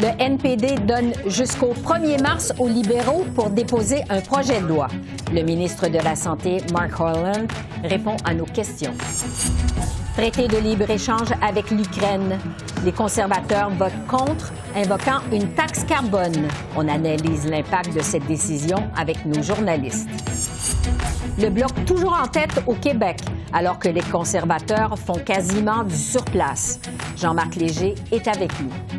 Le NPD donne jusqu'au 1er mars aux libéraux pour déposer un projet de loi. Le ministre de la Santé, Mark Holland, répond à nos questions. Traité de libre-échange avec l'Ukraine. Les conservateurs votent contre, invoquant une taxe carbone. On analyse l'impact de cette décision avec nos journalistes. Le bloc toujours en tête au Québec, alors que les conservateurs font quasiment du surplace. Jean-Marc Léger est avec nous.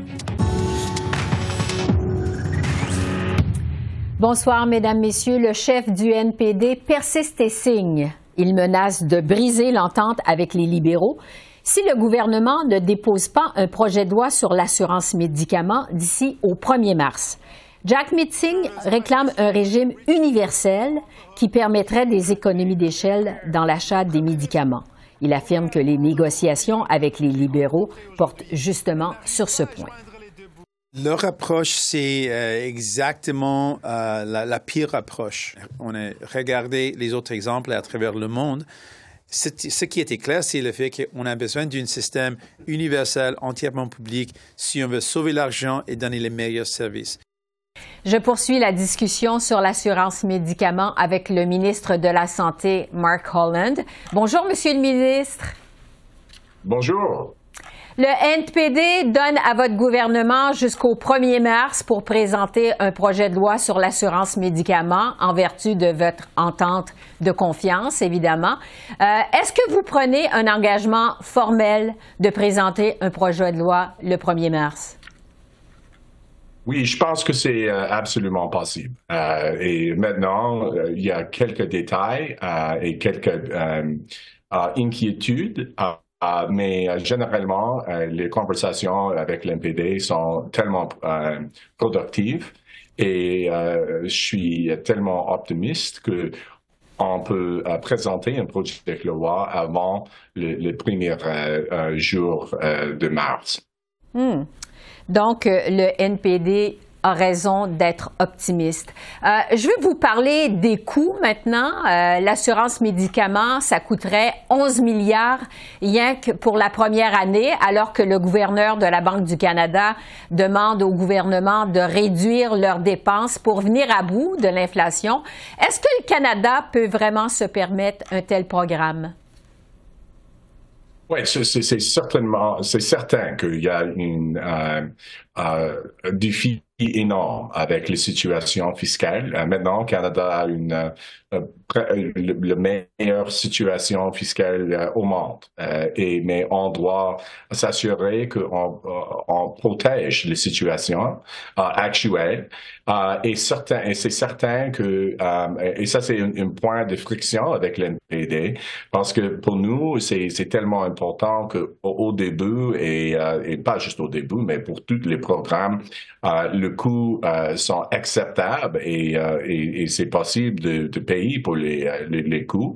Bonsoir, Mesdames, Messieurs. Le chef du NPD persiste et signe. Il menace de briser l'entente avec les libéraux si le gouvernement ne dépose pas un projet de loi sur l'assurance médicaments d'ici au 1er mars. Jack Mitzing réclame un régime universel qui permettrait des économies d'échelle dans l'achat des médicaments. Il affirme que les négociations avec les libéraux portent justement sur ce point. Leur approche, c'est euh, exactement euh, la, pire approche. On a regardé les autres exemples à travers le monde. Ce qui était clair, c'est le fait qu'on a besoin d'un système universel, entièrement public, si on veut sauver l'argent et donner les meilleurs services. Je poursuis la discussion sur l'assurance médicaments avec le ministre de la Santé, Mark Holland. Bonjour, Monsieur le ministre. Bonjour. Le NPD donne à votre gouvernement jusqu'au 1er mars pour présenter un projet de loi sur l'assurance médicaments en vertu de votre entente de confiance, évidemment. Euh, est-ce que vous prenez un engagement formel de présenter un projet de loi le 1er mars? Oui, je pense que c'est euh, absolument possible. Euh, et maintenant, il y a quelques détails et quelques inquiétudes Uh, mais euh, généralement, euh, les conversations avec l'NPD sont tellement euh, productives et je suis tellement optimiste que on peut présenter un projet de loi avant le, premier jour de mars. Hmm. Donc, le NPD a raison d'être optimiste. Euh, je veux vous parler des coûts maintenant. Euh, l'assurance médicaments, ça coûterait 11 milliards rien que pour la première année, alors que le gouverneur de la Banque du Canada demande au gouvernement de réduire leurs dépenses pour venir à bout de l'inflation. Est-ce que le Canada peut vraiment se permettre un tel programme? Oui, c'est certainement, c'est certain qu'il y a euh, un défi énorme avec les situations fiscales. Euh, maintenant, Canada a une euh, la meilleure situation fiscale au monde. et mais on doit s'assurer qu'on on protège les situations actuelles. et certain, c'est certain que et ça c'est un, point de friction avec l'NPD parce que pour nous c'est tellement important que au, début et, et pas juste au début mais pour tous les programmes, euh, le coût euh, sont acceptables et, euh, et, c'est possible de, payer pour les, les, les coûts.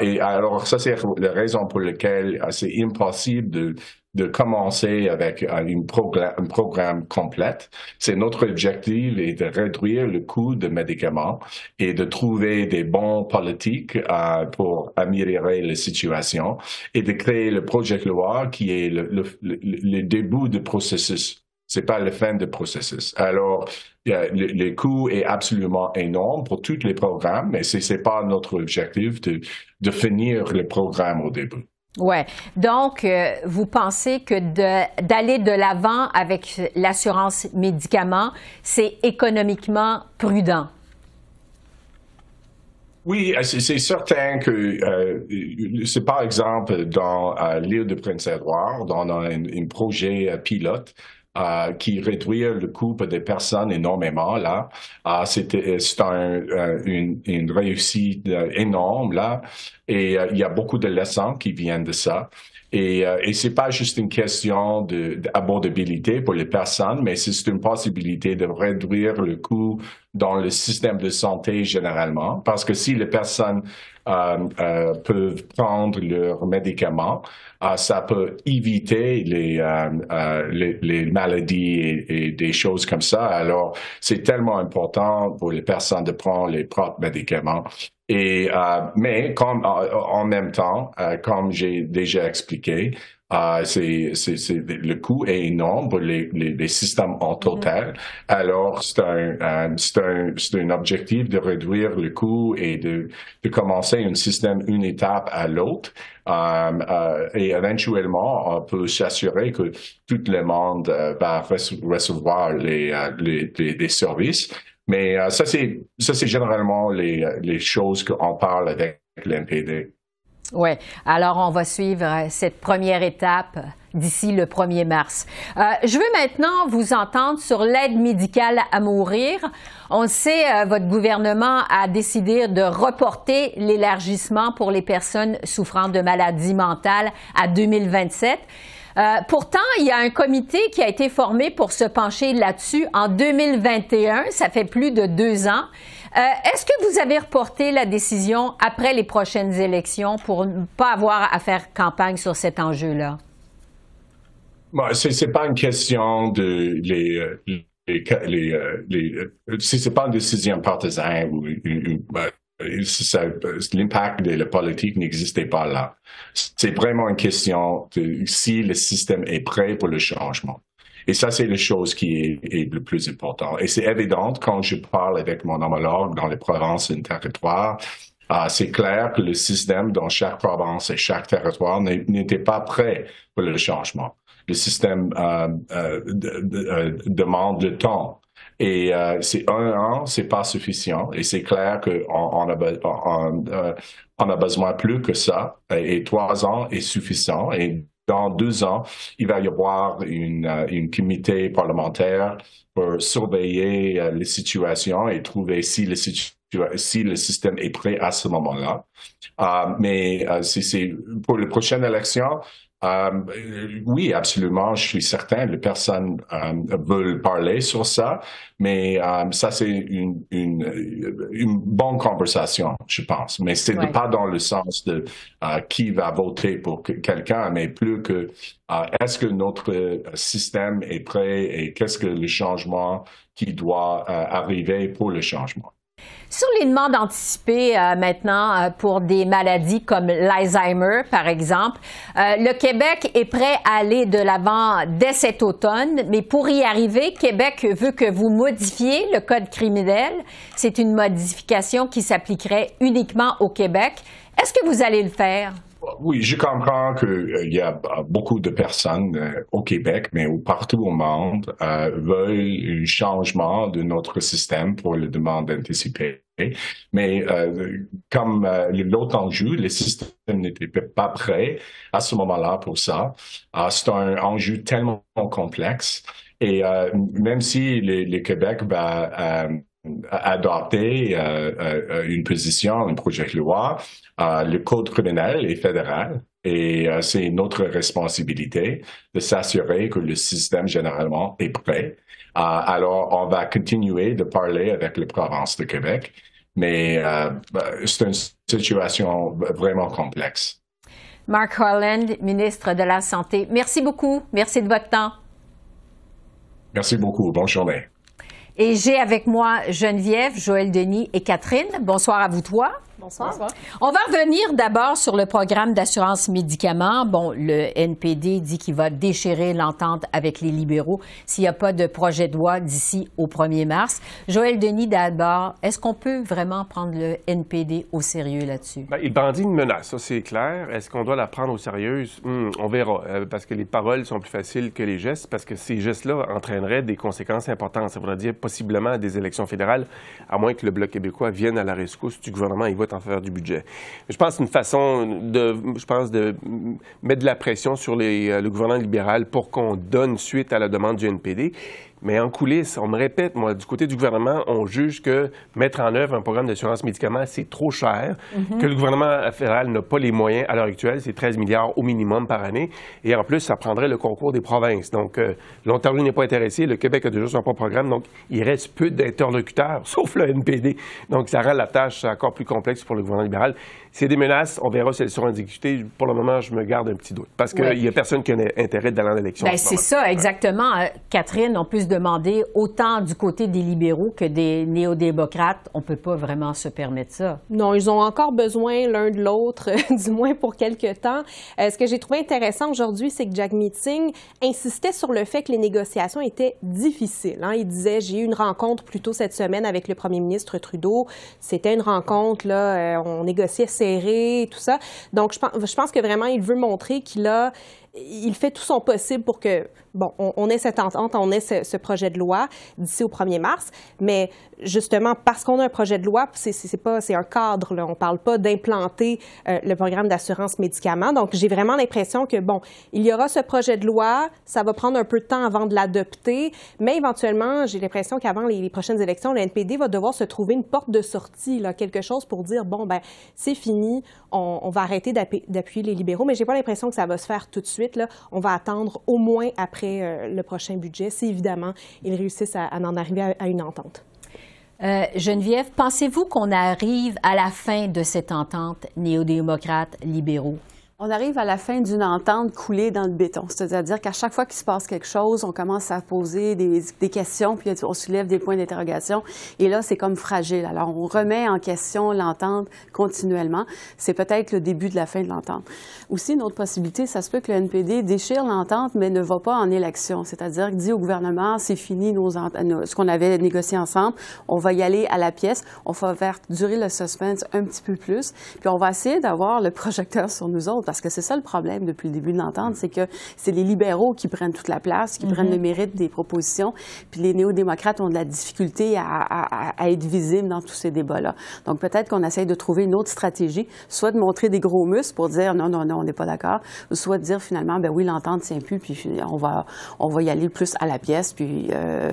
et alors, ça, c'est la raison pour laquelle c'est impossible de, de commencer avec une programme, un programme complète. C'est notre objectif est de réduire le coût de médicaments et de trouver des bons politiques euh, pour améliorer la situation et de créer le projet de loi qui est le, le début du processus c'est pas la fin du processus. Alors, le, le, coût est absolument énorme pour tous les programmes, mais ce n'est pas notre objectif de, de finir le programme au début. Oui. Donc, euh, vous pensez que d'aller de l'avant avec l'assurance médicaments, c'est économiquement prudent? Oui, euh, c'est certain que euh, c'est par exemple dans l'île de Prince-Édouard, on a un, projet pilote euh, qui réduire le coût des personnes énormément là. Euh, C'était c'est un, euh, une, une, réussite euh, énorme là, et il y a beaucoup de leçons qui viennent de ça. Et, et c'est pas juste une question d'abordabilité pour les personnes, mais c'est une possibilité de réduire le coût dans le système de santé généralement, parce que si les personnes euh, euh, peuvent prendre leurs médicaments, euh, ça peut éviter les, euh, les, les, maladies et, et, des choses comme ça. Alors, c'est tellement important pour les personnes de prendre les propres médicaments. Et, mais comme, en même temps, comme j'ai déjà expliqué, euh, c'est, c'est, c'est, le coût est énorme pour les, les, les systèmes en total. Mm-hmm. Alors, c'est un, euh, c'est un, c'est un objectif de réduire le coût et de, de commencer un système une étape à l'autre. Euh, euh et éventuellement, on peut s'assurer que tout le monde euh, va recevoir les, les, les, les services. Mais ça, c'est, ça, c'est généralement les, les choses qu'on parle avec l'NPD. Oui. Alors, on va suivre euh, cette première étape d'ici le 1er mars. Euh, je veux maintenant vous entendre sur l'aide médicale à mourir. On sait, euh, votre gouvernement a décidé de reporter l'élargissement pour les personnes souffrant de maladies mentales à 2027. Euh, pourtant, il y a un comité qui a été formé pour se pencher là-dessus en 2021. Ça fait plus de deux ans. Euh, est-ce que vous avez reporté la décision après les prochaines élections pour ne pas avoir à faire campagne sur cet enjeu-là? Bon, c'est pas une question de les, les, les, les c'est pas une décision partisane ou ben, l'impact de la politique n'existait pas là. C'est vraiment une question de si le système est prêt pour le changement. Et ça, c'est la chose qui est, le plus important. Et c'est évident quand je parle avec mon homologue dans les provinces et les territoires, euh, c'est clair que le système dans chaque province et chaque territoire n'était pas prêt pour le changement. Le système euh, euh, demande le temps. Et c'est un an, c'est pas suffisant. Et c'est clair qu'on on a, on, on, a besoin plus que ça. Et trois ans est suffisant. Dans deux ans, il va y avoir une, euh, une comité parlementaire pour surveiller euh, les situations et trouver si le, si le système est prêt à ce moment-là. Euh, mais euh, c'est pour les prochaines élections, euh, oui, absolument. Je suis certain les personnes euh, veulent parler sur ça, mais euh, ça, c'est une, une, une, bonne conversation, je pense. Mais c'est ouais. pas dans le sens de euh, qui va voter pour quelqu'un, mais plus que est-ce que notre système est prêt et qu'est-ce que le changement qui doit arriver pour le changement. Sur les demandes anticipées euh, maintenant euh, pour des maladies comme l'Alzheimer, par exemple, euh, le Québec est prêt à aller de l'avant dès cet automne, mais pour y arriver, Québec veut que vous modifiez le code criminel. C'est une modification qui s'appliquerait uniquement au Québec. Est-ce que vous allez le faire? Oui, je comprends qu'il euh, y a beaucoup de personnes euh, au Québec, mais partout au monde, euh, veulent un changement de notre système pour les demandes anticipées. Mais euh, comme euh, l'autre enjeu, le système n'était pas prêt à ce moment-là pour ça. Euh, c'est un enjeu tellement complexe. Et même si le, Québec va adopter euh, euh, une position, un projet de loi. Euh, le code criminel est fédéral et c'est notre responsabilité de s'assurer que le système généralement est prêt. alors, on va continuer de parler avec la province de Québec, mais c'est une situation vraiment complexe. Mark Harland, ministre de la Santé, merci beaucoup. Merci de votre temps. Merci beaucoup. Bonne journée. Et j'ai avec moi Geneviève, Joël Denis et Catherine. Bonsoir à vous trois. Bonsoir. On va revenir d'abord sur le programme d'assurance médicaments. Bon, le NPD dit qu'il va déchirer l'entente avec les libéraux s'il n'y a pas de projet de loi d'ici au 1er mars. Joël Denis, d'abord, est-ce qu'on peut vraiment prendre le NPD au sérieux là-dessus? Bien, il bandit une menace, ça c'est clair. Est-ce qu'on doit la prendre au sérieux? Hum, on verra, euh, parce que les paroles sont plus faciles que les gestes, parce que ces gestes-là entraîneraient des conséquences importantes. Ça voudrait dire possiblement des élections fédérales, à moins que le Bloc québécois vienne à la rescousse du gouvernement en faveur du budget. Je pense une façon de, je pense, de mettre de la pression sur euh, le gouvernement libéral pour qu'on donne suite à la demande du NPD. Mais en coulisses, on me répète, moi, du côté du gouvernement, on juge que mettre en œuvre un programme d'assurance médicaments, c'est trop cher, mhm. que le gouvernement fédéral n'a pas les moyens à l'heure actuelle, c'est 13 milliards au minimum par année, et en plus, ça prendrait le concours des provinces. Donc, euh, l'Ontario n'est pas intéressé, le Québec a déjà son propre programme, donc il reste peu d'interlocuteurs, sauf le NPD. Donc, ça rend la tâche encore plus complexe pour le gouvernement libéral. C'est des menaces, on verra si elles seront exécutées. Pour le moment, je me garde un petit doute, parce qu'il n'y a personne qui a intérêt d'aller en élection. Ben, c'est ça, exactement. Euh, Catherine, on peut se demander, autant du côté des libéraux que des néo-démocrates, on ne peut pas vraiment se permettre ça. Non, ils ont encore besoin l'un de l'autre, du moins pour quelque temps. Euh, ce que j'ai trouvé intéressant aujourd'hui, c'est que Jack Meeting insistait sur le fait que les négociations étaient difficiles. Hein. Il disait, j'ai eu une rencontre plus tôt cette semaine avec le premier ministre Trudeau. C'était une rencontre, là, euh, on négociait serré, tout ça. Donc, je pense, je pense que vraiment, il veut montrer qu'il a, il fait tout son possible pour que bon, on, ait cette entente, on ait ce, projet de loi d'ici au 1er mars, mais justement, parce qu'on a un projet de loi, c'est un cadre, là, on parle pas d'implanter euh, le programme d'assurance médicaments. Donc, j'ai vraiment l'impression que, bon, il y aura ce projet de loi, ça va prendre un peu de temps avant de l'adopter, mais éventuellement, j'ai l'impression qu'avant les, prochaines élections, le NPD va devoir se trouver une porte de sortie, là, quelque chose pour dire, bon, ben, c'est fini, on, va arrêter d'appuyer les libéraux, mais j'ai pas l'impression que ça va se faire tout de suite, là. On va attendre au moins après euh, le prochain budget, si évidemment ils réussissent à, en arriver à, une entente. Euh, Geneviève, pensez-vous qu'on arrive à la fin de cette entente néo-démocrate libéraux? On arrive à la fin d'une entente coulée dans le béton. C'est-à-dire qu'à chaque fois qu'il se passe quelque chose, on commence à poser des, questions, puis on soulève des points d'interrogation. Et là, c'est comme fragile. Alors, on remet en question l'entente continuellement. C'est peut-être le début de la fin de l'entente. Aussi, une autre possibilité, ça se peut que le NPD déchire l'entente, mais ne va pas en élection. C'est-à-dire qu'il dit au gouvernement, c'est fini nos, ce qu'on avait négocié ensemble, on va y aller à la pièce, on va faire durer le suspense un petit peu plus, puis on va essayer d'avoir le projecteur sur nous autres parce que c'est ça le problème depuis le début de l'entente, c'est que c'est les libéraux qui prennent toute la place, qui prennent le mhm. mérite des propositions, puis les néo-démocrates ont de la difficulté à, être visibles dans tous ces débats-là. Donc peut-être qu'on essaye de trouver une autre stratégie, soit de montrer des gros muscles pour dire non, non, non, on n'est pas d'accord, soit de dire finalement, ben oui, l'entente tient plus, puis on va, on va y aller plus à la pièce, puis euh,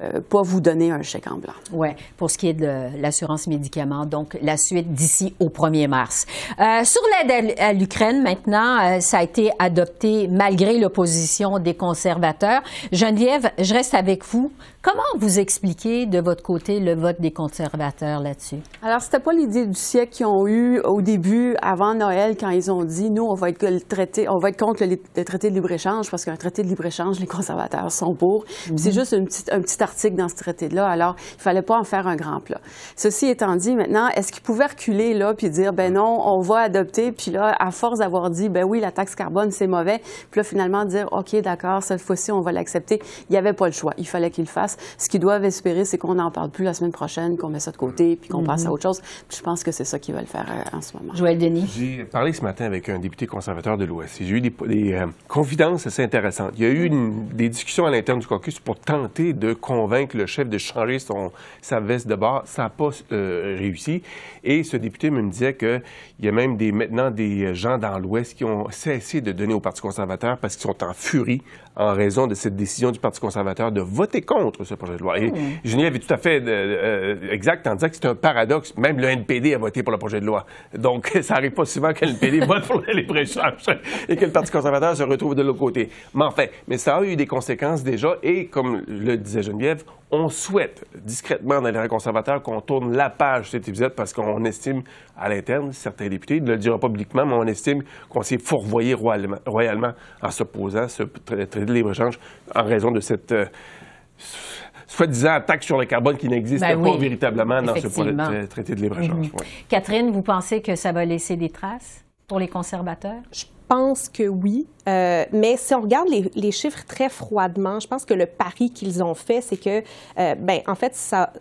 euh, pas vous donner un chèque en blanc. Oui, pour ce qui est de l'assurance médicaments, donc la suite d'ici au 1er mars. Euh, sur l'aide à l'Ukraine, maintenant, euh, ça a été adopté malgré l'opposition des conservateurs. Geneviève, je reste avec vous. Comment vous expliquez de votre côté le vote des conservateurs là-dessus? Alors, c'était pas l'idée du siècle qu'ils ont eu au début, avant Noël, quand ils ont dit, nous, on va être, le traité, on va être contre le, traité de libre-échange, parce qu'un traité de libre-échange, les conservateurs sont pour. C'est mhm. juste un petit article dans ce traité-là. Alors, il fallait pas en faire un grand plat. Ceci étant dit, maintenant, est-ce qu'ils pouvaient reculer là, puis dire, ben non, on va adopter, puis là, à force d'avoir dit, ben oui, la taxe carbone, c'est mauvais, puis là, finalement, dire, OK, d'accord, cette fois-ci, on va l'accepter. Il n'y avait pas le choix. Il fallait qu'ils le fassent. Ce qu'ils doivent espérer, c'est qu'on n'en parle plus la semaine prochaine, qu'on met ça de côté, puis qu'on passe à mhm. autre chose. je pense que c'est ça qu'ils veulent faire euh, en ce moment. Joël Denis. J'ai parlé ce matin avec un député conservateur de l'Ouest. J'ai eu des, euh, confidences assez intéressantes. Il y a eu des discussions à l'interne du caucus pour tenter de convaincre le chef de changer son, sa veste de bord. Ça n'a pas euh, réussi. Et ce député me disait qu'il y a même des, maintenant des gens dans l'Ouest qui ont cessé de donner au Parti conservateur parce qu'ils sont en furie en raison de cette décision du Parti conservateur de voter contre ce projet de loi. Et mmh. Geneviève est tout à fait euh, euh, exact en disant que c'est un paradoxe. Même le NPD a voté pour le projet de loi. Donc, ça n'arrive pas souvent que le NPD vote pour les échanges et que le Parti conservateur se retrouve de l'autre côté. Mais enfin, mais ça a eu des conséquences déjà et, comme le disait Geneviève, on souhaite discrètement dans les conservateurs qu'on tourne la page de cet épisode parce qu'on estime à l'interne, certains députés, ne le diront pas publiquement, mais on estime qu'on s'est fourvoyé royalement, royalement en s'opposant à ce traité de libre-échange en raison de cette euh, soi-disant attaque sur le carbone qui n'existe ben pas véritablement dans ce traité de libre-échange. Mhm. Catherine, vous pensez que ça va laisser des traces pour les conservateurs? Je pense que oui. Euh, mais si on regarde les, les, chiffres très froidement, je pense que le pari qu'ils ont fait, c'est que, euh, ben, en fait, ça,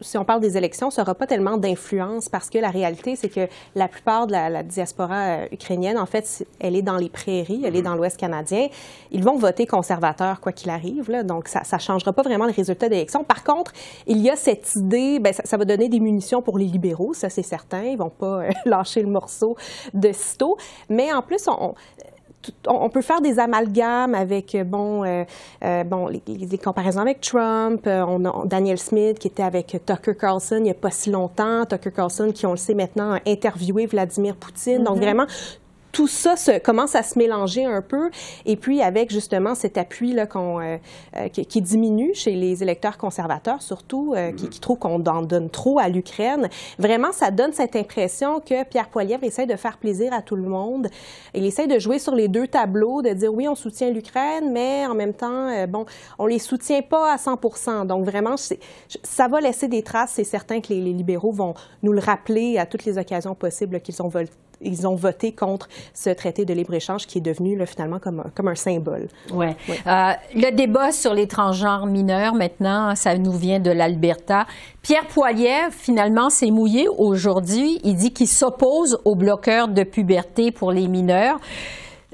si on parle des élections, ça n'aura pas tellement d'influence parce que la réalité, c'est que la plupart de la, la diaspora euh, ukrainienne, en fait, elle est dans les prairies, elle est dans l'Ouest canadien. Ils vont voter conservateur, quoi qu'il arrive. Là, donc, ça ne changera pas vraiment le résultat des élections. Par contre, il y a cette idée, ben, ça, ça va donner des munitions pour les libéraux, ça c'est certain. Ils vont pas lâcher le morceau de sitôt. Mais en plus, on on peut faire des amalgames avec bon, bon les, comparaisons avec Trump, on Daniel Smith qui était avec Tucker Carlson il n'y a pas si longtemps, Tucker Carlson qui on le sait maintenant a interviewé Vladimir Poutine. Donc mm-hmm. vraiment tout ça se, commence à se mélanger un peu. Et puis, avec justement cet appui là, euh, euh, qui, diminue chez les électeurs conservateurs, surtout, euh, qui, qui, trouvent qu'on en donne trop à l'Ukraine, vraiment, ça donne cette impression que Pierre Poilievre essaie de faire plaisir à tout le monde. Il essaie de jouer sur les deux tableaux, de dire oui, on soutient l'Ukraine, mais en même temps, bon, on les soutient pas à 100% Donc, vraiment, ça va laisser des traces. C'est certain que les, les, libéraux vont nous le rappeler à toutes les occasions possibles qu'ils ont voté ils ont voté contre ce traité de libre-échange qui est devenu là, finalement comme, comme un symbole. Ouais. Euh, le débat sur les transgenres mineurs, maintenant, ça nous vient de l'Alberta. Pierre Poilievre, finalement, s'est mouillé aujourd'hui. Il dit qu'il s'oppose aux bloqueurs de puberté pour les mineurs.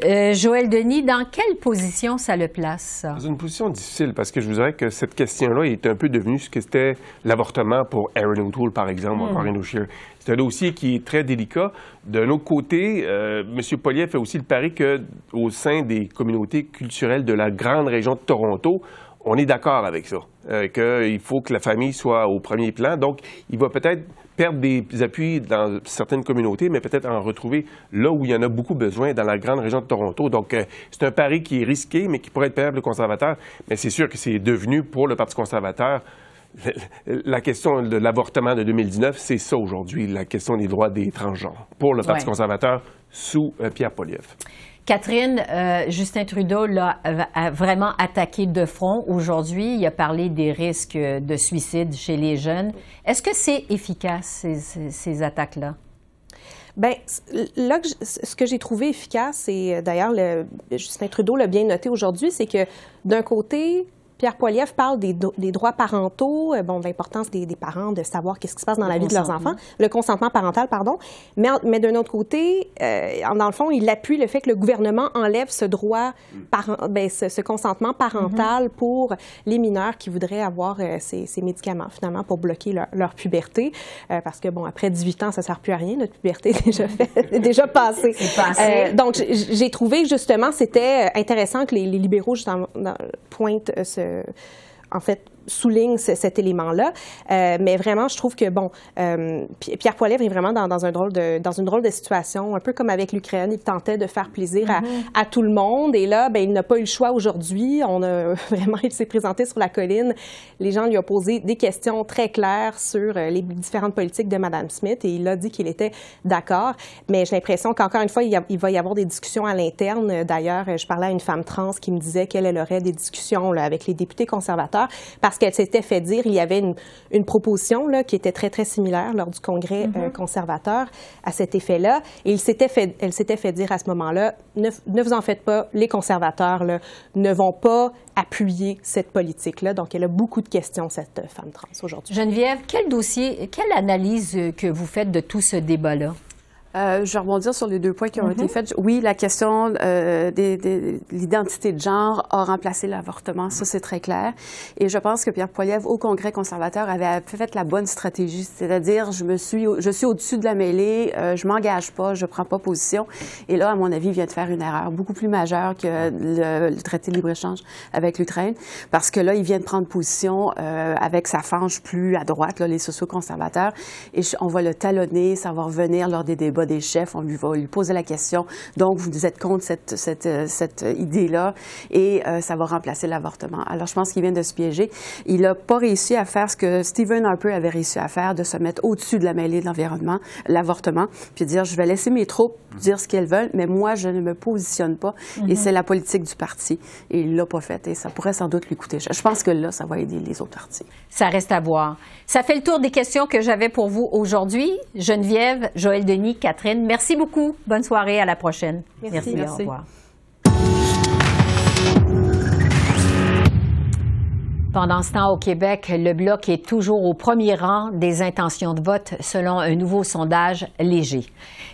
Euh, Joël Denis, dans quelle position ça le place? Dans une position difficile, parce que je vous dirais que cette question-là est un peu devenue ce que c'était l'avortement pour Aaron O'Toole, par exemple, ou Maureen O'Shea. C'est un dossier qui est très délicat. D'un autre côté, euh, M. Poliev fait aussi le pari qu'au sein des communautés culturelles de la grande région de Toronto, on est d'accord avec ça, euh, qu'il faut que la famille soit au premier plan. Donc, il va peut-être perdre des appuis dans certaines communautés, mais peut-être en retrouver là où il y en a beaucoup besoin, dans la grande région de Toronto. Donc, euh, c'est un pari qui est risqué, mais qui pourrait être payable le conservateur. Mais c'est sûr que c'est devenu, pour le Parti conservateur, la question de l'avortement de 2019, c'est ça aujourd'hui, la question des droits des transgenres, pour le Parti conservateur sous euh, Pierre Poliev. Catherine, euh, Justin Trudeau l'a vraiment attaqué de front aujourd'hui. Il a parlé des risques de suicide chez les jeunes. Est-ce que c'est efficace, ces, attaques-là? Bien, là, ce que j'ai trouvé efficace, et d'ailleurs, Justin Trudeau l'a bien noté aujourd'hui, c'est que d'un côté, Pierre Poilievre parle des, droits parentaux, euh, bon, de l'importance des, parents de savoir qu'est-ce qui se passe dans la vie de leurs enfants, le consentement parental, pardon. Mais, mais d'un autre côté, euh, dans le fond, il appuie le fait que le gouvernement enlève ce droit, par, ben, ce, consentement parental mm-hmm. pour les mineurs qui voudraient avoir euh, ces, médicaments, finalement, pour bloquer leur, puberté. parce que, bon, après 18 ans, ça ne sert plus à rien, notre puberté est déjà, fait, déjà passée. Passé. donc, j'ai trouvé, justement, c'était intéressant que les, libéraux, justement, pointent ce en fait, souligne cet élément-là. Euh, mais vraiment, je trouve que, bon, euh, Pierre Poilievre est vraiment dans, un drôle de, dans une drôle de situation, un peu comme avec l'Ukraine. Il tentait de faire plaisir à, mm-hmm. tout le monde. Et là, ben, il n'a pas eu le choix aujourd'hui. On a vraiment, il s'est présenté sur la colline. Les gens lui ont posé des questions très claires sur euh, les différentes politiques de Mme Smith et il a dit qu'il était d'accord. Mais j'ai l'impression qu'encore une fois, il, va y avoir des discussions à l'interne. D'ailleurs, je parlais à une femme trans qui me disait qu'elle aurait des discussions là, avec les députés conservateurs parce qu'elle s'était fait dire, il y avait une, proposition là, qui était très, très similaire lors du congrès euh, mm-hmm. conservateur à cet effet-là. Et il fait, elle s'était fait dire à ce moment-là, ne, vous en faites pas, les conservateurs là, ne vont pas appuyer cette politique-là. Donc, elle a beaucoup de questions, cette femme trans, aujourd'hui. Geneviève, quel dossier, quelle analyse que vous faites de tout ce débat-là? Euh, je vais rebondir sur les deux points qui ont été mhm. faits. Oui, la question euh, de l'identité de genre a remplacé l'avortement, ça c'est très clair. Et je pense que Pierre Poilievre, au Congrès conservateur, avait fait la bonne stratégie, c'est-à-dire je me suis, je suis au-dessus de la mêlée, euh, je m'engage pas, je prends pas position. Et là, à mon avis, il vient de faire une erreur beaucoup plus majeure que le, traité de libre-échange avec l'Ukraine, parce que là, il vient de prendre position euh, avec sa fange plus à droite, là, les sociaux-conservateurs, et on va le talonner, ça va revenir lors des débats des chefs, on lui va lui poser la question. Donc, vous êtes contre cette, cette, euh, cette idée-là et euh, ça va remplacer l'avortement. Alors, je pense qu'il vient de se piéger. Il n'a pas réussi à faire ce que Stephen Harper avait réussi à faire, de se mettre au-dessus de la mêlée de l'environnement, l'avortement, puis dire, je vais laisser mes troupes dire ce qu'elles veulent, mais moi, je ne me positionne pas. Et mhm. c'est la politique du parti. Et il l'a pas fait. Et ça pourrait sans doute lui coûter Je pense que là, ça va aider les autres partis. Ça reste à voir. Ça fait le tour des questions que j'avais pour vous aujourd'hui. Geneviève, Joël Denis, Catherine, merci beaucoup. Bonne soirée. À la prochaine. Merci. merci. Au revoir. Pendant ce temps, au Québec, le Bloc est toujours au premier rang des intentions de vote selon un nouveau sondage léger.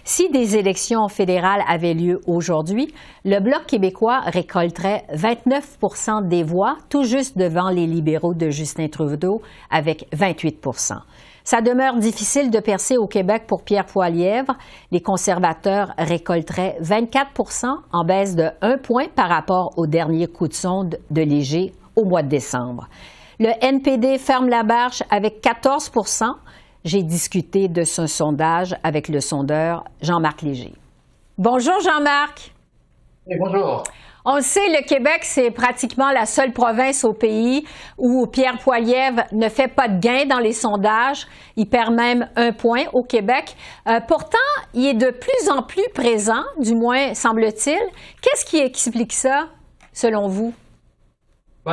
Si des élections fédérales avaient lieu aujourd'hui, le Bloc québécois récolterait 29% des voix, tout juste devant les libéraux de Justin Trudeau avec 28 Ça demeure difficile de percer au Québec pour Pierre Poilièvre. Les conservateurs récolteraient 24% en baisse de 1 point par rapport au dernier coup de sonde de Léger au mois de décembre. Le NPD ferme la barge avec 14% J'ai discuté de ce sondage avec le sondeur Jean-Marc Léger. Bonjour Jean-Marc. bonjour. On le sait, le Québec, c'est pratiquement la seule province au pays où Pierre Poilievre ne fait pas de gain dans les sondages. Il perd même un point au Québec. Euh, pourtant, il est de plus en plus présent, du moins semble-t-il. Qu'est-ce qui explique ça, selon vous?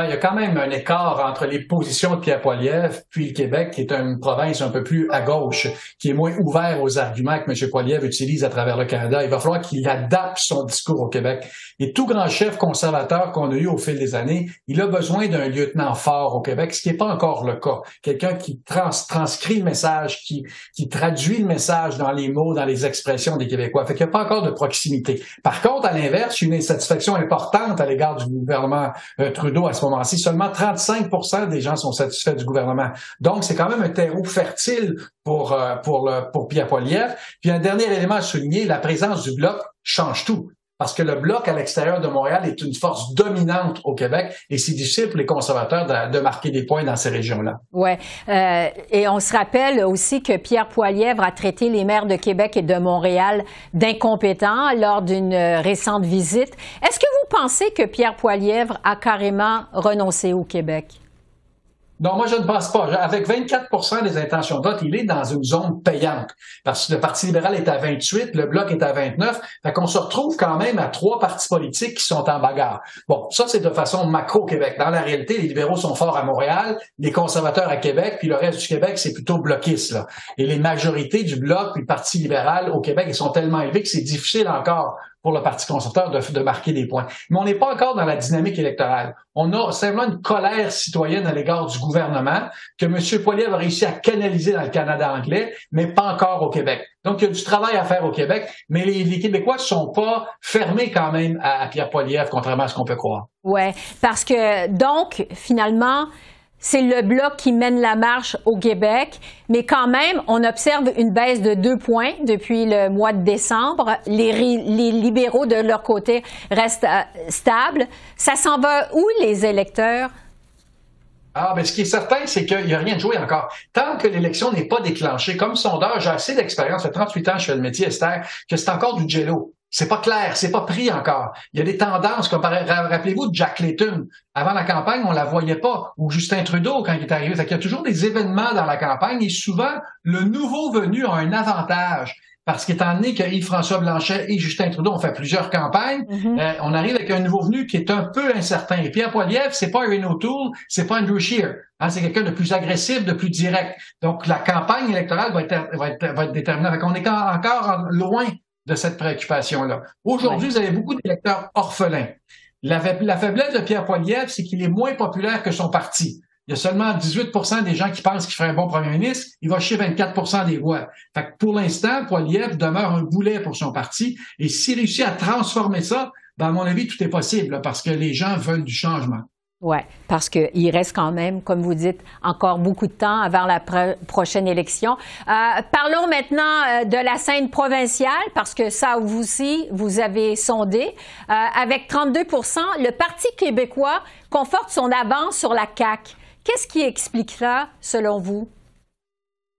Il y a quand même un écart entre les positions de Pierre Poilievre puis le Québec, qui est une province un peu plus à gauche, qui est moins ouvert aux arguments que M. Poilievre utilise à travers le Canada. Il va falloir qu'il adapte son discours au Québec. Et tout grand chef conservateur qu'on a eu au fil des années, il a besoin d'un lieutenant fort au Québec, ce qui n'est pas encore le cas. Quelqu'un qui transcrit le message, qui, traduit le message dans les mots, dans les expressions des Québécois. Fait qu'il n'y a pas encore de proximité. Par contre, à l'inverse, une insatisfaction importante à l'égard du gouvernement euh, Trudeau à ce moment-ci. Seulement 35 des gens sont satisfaits du gouvernement. Donc, c'est quand même un terreau fertile pour, euh, pour, pour Pierre Poilievre. Puis un dernier élément à souligner, la présence du bloc change tout parce que le bloc à l'extérieur de Montréal est une force dominante au Québec et c'est difficile pour les conservateurs de, marquer des points dans ces régions-là. Oui. Euh, et on se rappelle aussi que Pierre Poilièvre a traité les maires de Québec et de Montréal d'incompétents lors d'une récente visite. Est-ce que vous pensez que Pierre Poilièvre a carrément renoncé au Québec? Non, moi, je ne pense pas. Avec 24% des intentions de vote, il est dans une zone payante. Parce que le Parti libéral est à 28, le Bloc est à 29. Fait qu'on se retrouve quand même à trois partis politiques qui sont en bagarre. Bon, ça, c'est de façon macro-Québec. Dans la réalité, les libéraux sont forts à Montréal, les conservateurs à Québec, puis le reste du Québec, c'est plutôt bloquiste. Là. Et les majorités du Bloc puis le Parti libéral au Québec, ils sont tellement élevés que c'est difficile encore pour le Parti conservateur de, marquer des points. Mais on n'est pas encore dans la dynamique électorale. On a simplement une colère citoyenne à l'égard du gouvernement que M. Poilievre a réussi à canaliser dans le Canada anglais, mais pas encore au Québec. Donc, il y a du travail à faire au Québec, mais les, Québécois ne sont pas fermés quand même à, Pierre Poilievre, contrairement à ce qu'on peut croire. Oui, parce que donc, finalement, c'est le bloc qui mène la marche au Québec, mais quand même, on observe une baisse de deux points depuis le mois de décembre. Les, libéraux, de leur côté, restent euh, stables. Ça s'en va où, les électeurs? Ah, ben, ce qui est certain, c'est qu'il n'y a rien de joué encore. Tant que l'élection n'est pas déclenchée, comme sondeur, j'ai assez d'expérience, fait 38 ans, je fais le métier, Esther, que c'est encore du jello. C'est pas clair, c'est pas pris encore. Il y a des tendances, comme rappelez-vous de Jack Layton. Avant la campagne, on la voyait pas. Ou Justin Trudeau quand il est arrivé. il y a toujours des événements dans la campagne et souvent, le nouveau venu a un avantage. Parce qu'étant donné que Yves-François Blanchet et Justin Trudeau ont fait plusieurs campagnes, mm-hmm. euh, on arrive avec un nouveau venu qui est un peu incertain. Et Pierre Poilievre, c'est pas Erin O'Toole, c'est pas Andrew Scheer. Hein, c'est quelqu'un de plus agressif, de plus direct. Donc, la campagne électorale va être, va être, va être déterminante. on est encore loin de cette préoccupation-là. Aujourd'hui, vous avez beaucoup d'électeurs orphelins. La, faiblesse de Pierre Poilievre, c'est qu'il est moins populaire que son parti. Il y a seulement 18% des gens qui pensent qu'il ferait un bon premier ministre. Il va chier 24% des voix. Fait que pour l'instant, Poilievre demeure un boulet pour son parti. Et s'il réussit à transformer ça, ben à mon avis, tout est possible parce que les gens veulent du changement. Oui, parce qu'il reste quand même, comme vous dites, encore beaucoup de temps avant la prochaine élection. Euh, parlons maintenant euh, de la scène provinciale, parce que ça, vous aussi, vous avez sondé. Euh, avec 32% le Parti québécois conforte son avance sur la CAQ. Qu'est-ce qui explique ça, selon vous?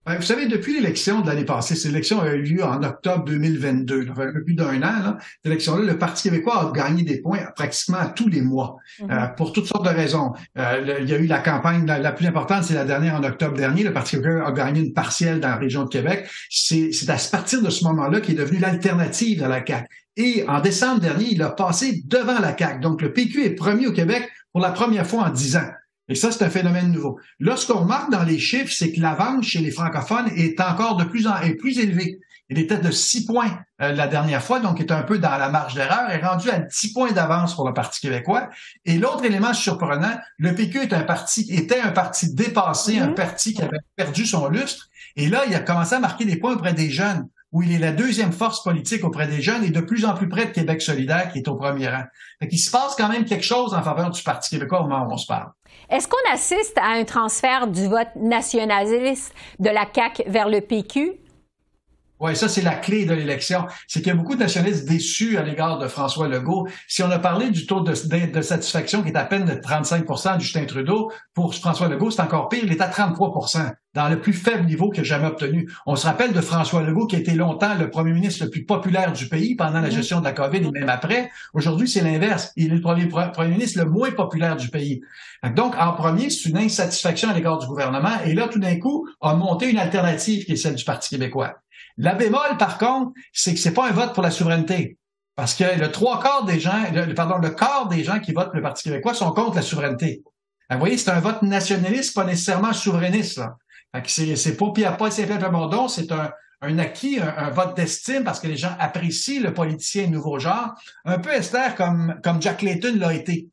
Ben, vous savez, depuis l'élection de l'année passée, cette élection a eu lieu en octobre 2022, un peu plus d'un an, là, cette élection-là, le Parti québécois a gagné des points pratiquement tous les mois, mm-hmm. euh, pour toutes sortes de raisons. Euh, il y a eu la campagne, la, plus importante, c'est la dernière en octobre dernier. Le Parti québécois a gagné une partielle dans la région de Québec. C'est à partir de ce moment-là qu'il est devenu l'alternative à la CAQ. Et en décembre dernier, il a passé devant la CAQ. Donc, le PQ est premier au Québec pour la première fois en dix ans. Et ça, c'est un phénomène nouveau. Là, ce qu'on remarque dans les chiffres, c'est que l'avance chez les francophones est encore de plus en est plus élevée. Il était de 6 points euh, la dernière fois, donc est un peu dans la marge d'erreur, est rendu à 10 points d'avance pour le Parti québécois. Et l'autre élément surprenant, le PQ est un parti, était un parti dépassé, un mm-hmm. parti qui avait perdu son lustre. Et là, il a commencé à marquer des points auprès des jeunes. où il est la deuxième force politique auprès des jeunes et de plus en plus près de Québec solidaire, qui est au premier rang. Fait il se passe quand même quelque chose en faveur du Parti québécois au moment où on se parle. Est-ce qu'on assiste à un transfert du vote nationaliste de la CAQ vers le PQ? Oui, ça, c'est la clé de l'élection. C'est qu'il y a beaucoup de nationalistes déçus à l'égard de François Legault. Si on a parlé du taux de, satisfaction qui est à peine de 35% du Justin Trudeau, pour François Legault, c'est encore pire. Il est à 33% dans le plus faible niveau qu'il a jamais obtenu. On se rappelle de François Legault, qui a été longtemps le premier ministre le plus populaire du pays pendant la mm-hmm. gestion de la COVID et même après. Aujourd'hui, c'est l'inverse. Il est le premier, premier ministre le moins populaire du pays. Donc, en premier, c'est une insatisfaction à l'égard du gouvernement. Et là, tout d'un coup, a monté une alternative qui est celle du Parti québécois. La bémol, par contre, c'est que c'est pas un vote pour la souveraineté. Parce que le trois quarts des gens, pardon, le quart des gens qui votent le Parti québécois sont contre la souveraineté. vous voyez, c'est un vote nationaliste, pas nécessairement souverainiste. C'est, c'est pas Pierre Paul saint Plamondon, c'est un, un acquis, un, vote d'estime parce que les gens apprécient le politicien nouveau genre, un peu Esther comme, comme Jack Layton l'a été.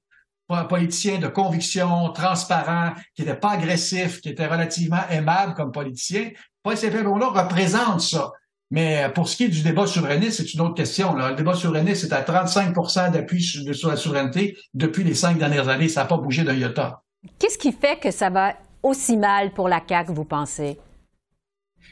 Un politicien de conviction, transparent, qui n'était pas agressif, qui était relativement aimable comme politicien, Paul saint là représente ça. Mais pour ce qui est du débat souverainiste, c'est une autre question. Le débat souverainiste est à 35% d'appui sur la souveraineté depuis les cinq dernières années. Ça n'a pas bougé d'un iota. Qu'est-ce qui fait que ça va aussi mal pour la CAQ, vous pensez?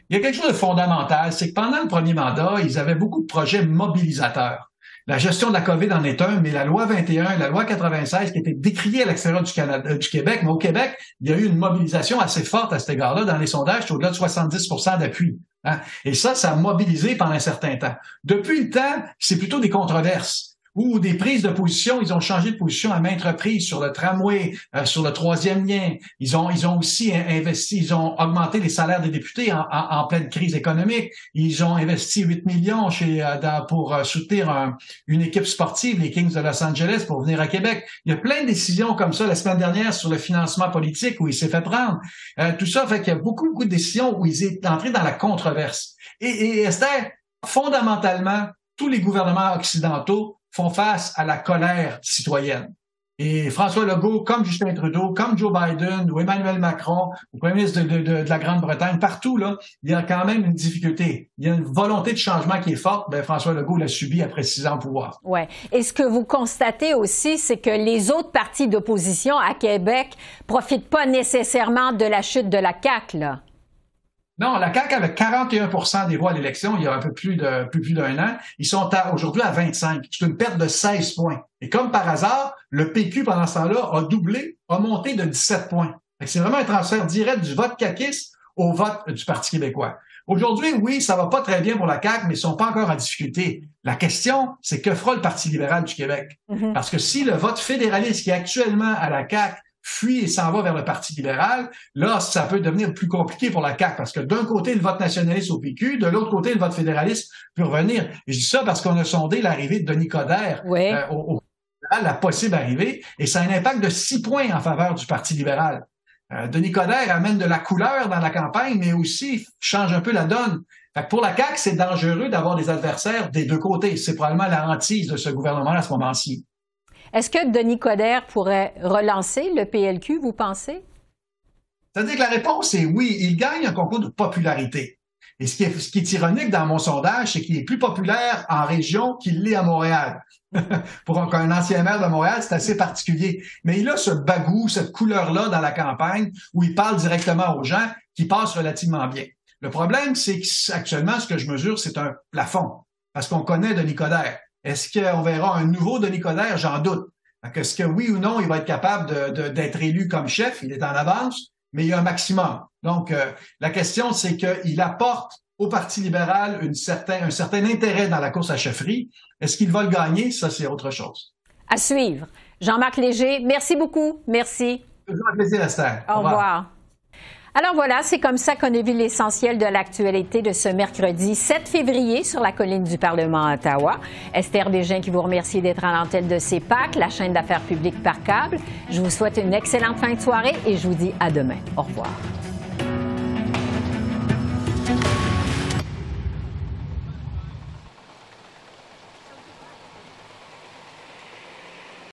Il y a quelque chose de fondamental, c'est que pendant le premier mandat, ils avaient beaucoup de projets mobilisateurs. La gestion de la COVID en est un, mais la loi 21, la loi 96, qui était décriée à l'extérieur euh, du Québec, mais au Québec, il y a eu une mobilisation assez forte à cet égard-là. Dans les sondages, c'est au-delà de 70% d'appui. Hein. Et ça, ça a mobilisé pendant un certain temps. Depuis le temps, c'est plutôt des controverses ou des prises de position. Ils ont changé de position à maintes reprises sur le tramway, euh, sur le troisième lien. Ils ont, ils ont aussi investi, ils ont augmenté les salaires des députés en, en, pleine crise économique. Ils ont investi 8 millions chez, euh, pour euh, soutenir une équipe sportive, les Kings de Los Angeles, pour venir à Québec. Il y a plein de décisions comme ça la semaine dernière sur le financement politique où il s'est fait prendre. tout ça fait qu'il y a beaucoup, beaucoup de décisions où ils est entrés dans la controverse. Et, et Esther, fondamentalement, tous les gouvernements occidentaux font face à la colère citoyenne. Et François Legault, comme Justin Trudeau, comme Joe Biden ou Emmanuel Macron, ou Premier ministre de, la Grande-Bretagne, partout, là, il y a quand même une difficulté. Il y a une volonté de changement qui est forte. Ben, François Legault l'a subi après six ans au pouvoir. Ouais. Et ce que vous constatez aussi, c'est que les autres partis d'opposition à Québec profitent pas nécessairement de la chute de la CAQ, là. Non, la CAQ avait 41% des voix à l'élection il y a un peu plus de plus, d'un an. Ils sont aujourd'hui à 25. C'est une perte de 16 points. Et comme par hasard, le PQ pendant ce temps-là a doublé, a monté de 17 points. C'est vraiment un transfert direct du vote caquiste au vote du Parti québécois. Aujourd'hui, oui, ça va pas très bien pour la CAQ, mais ils sont pas encore en difficulté. La question, c'est que fera le Parti libéral du Québec? Mm-hmm. Parce que si le vote fédéraliste qui est actuellement à la CAQ fuit et s'en va vers le Parti libéral, là, ça peut devenir plus compliqué pour la CAQ parce que d'un côté, le vote nationaliste au PQ, de l'autre côté, le vote fédéraliste peut revenir. je dis ça parce qu'on a sondé l'arrivée de Denis Coderre euh, au, la possible arrivée, et ça a un impact de six points en faveur du Parti libéral. Euh, Denis Coderre amène de la couleur dans la campagne, mais aussi change un peu la donne. Fait pour la CAQ, c'est dangereux d'avoir des adversaires des deux côtés. C'est probablement la hantise de ce gouvernement à ce moment-ci. Est-ce que Denis Coderre pourrait relancer le PLQ, vous pensez? C'est-à-dire que la réponse est oui. Il gagne un concours de popularité. Et ce qui est, ironique dans mon sondage, c'est qu'il est plus populaire en région qu'il l'est à Montréal. Pour un, ancien maire de Montréal, c'est assez particulier. Mais il a ce bagou, cette couleur-là dans la campagne où il parle directement aux gens qui passent relativement bien. Le problème, c'est qu'actuellement, ce que je mesure, c'est un plafond. Parce qu'on connaît Denis Coderre. Est-ce qu'on verra un nouveau Denis Coderre? J'en doute. Est-ce que oui ou non, il va être capable d'être élu comme chef? Il est en avance, mais il y a un maximum. Donc, euh, la question, c'est qu'il apporte au Parti libéral une certain, un certain intérêt dans la course à chefferie. Est-ce qu'il va le gagner? Ça, c'est autre chose. À suivre. Jean-Marc Léger, merci beaucoup. Merci. Toujours un plaisir, Esther. Au, revoir. Alors voilà, c'est comme ça qu'on a vu l'essentiel de l'actualité de ce mercredi 7 février sur la colline du Parlement à Ottawa. Esther Bégin qui vous remercie d'être à l'antenne de CEPAC, la chaîne d'affaires publiques par câble. Je vous souhaite une excellente fin de soirée et je vous dis à demain. Au revoir.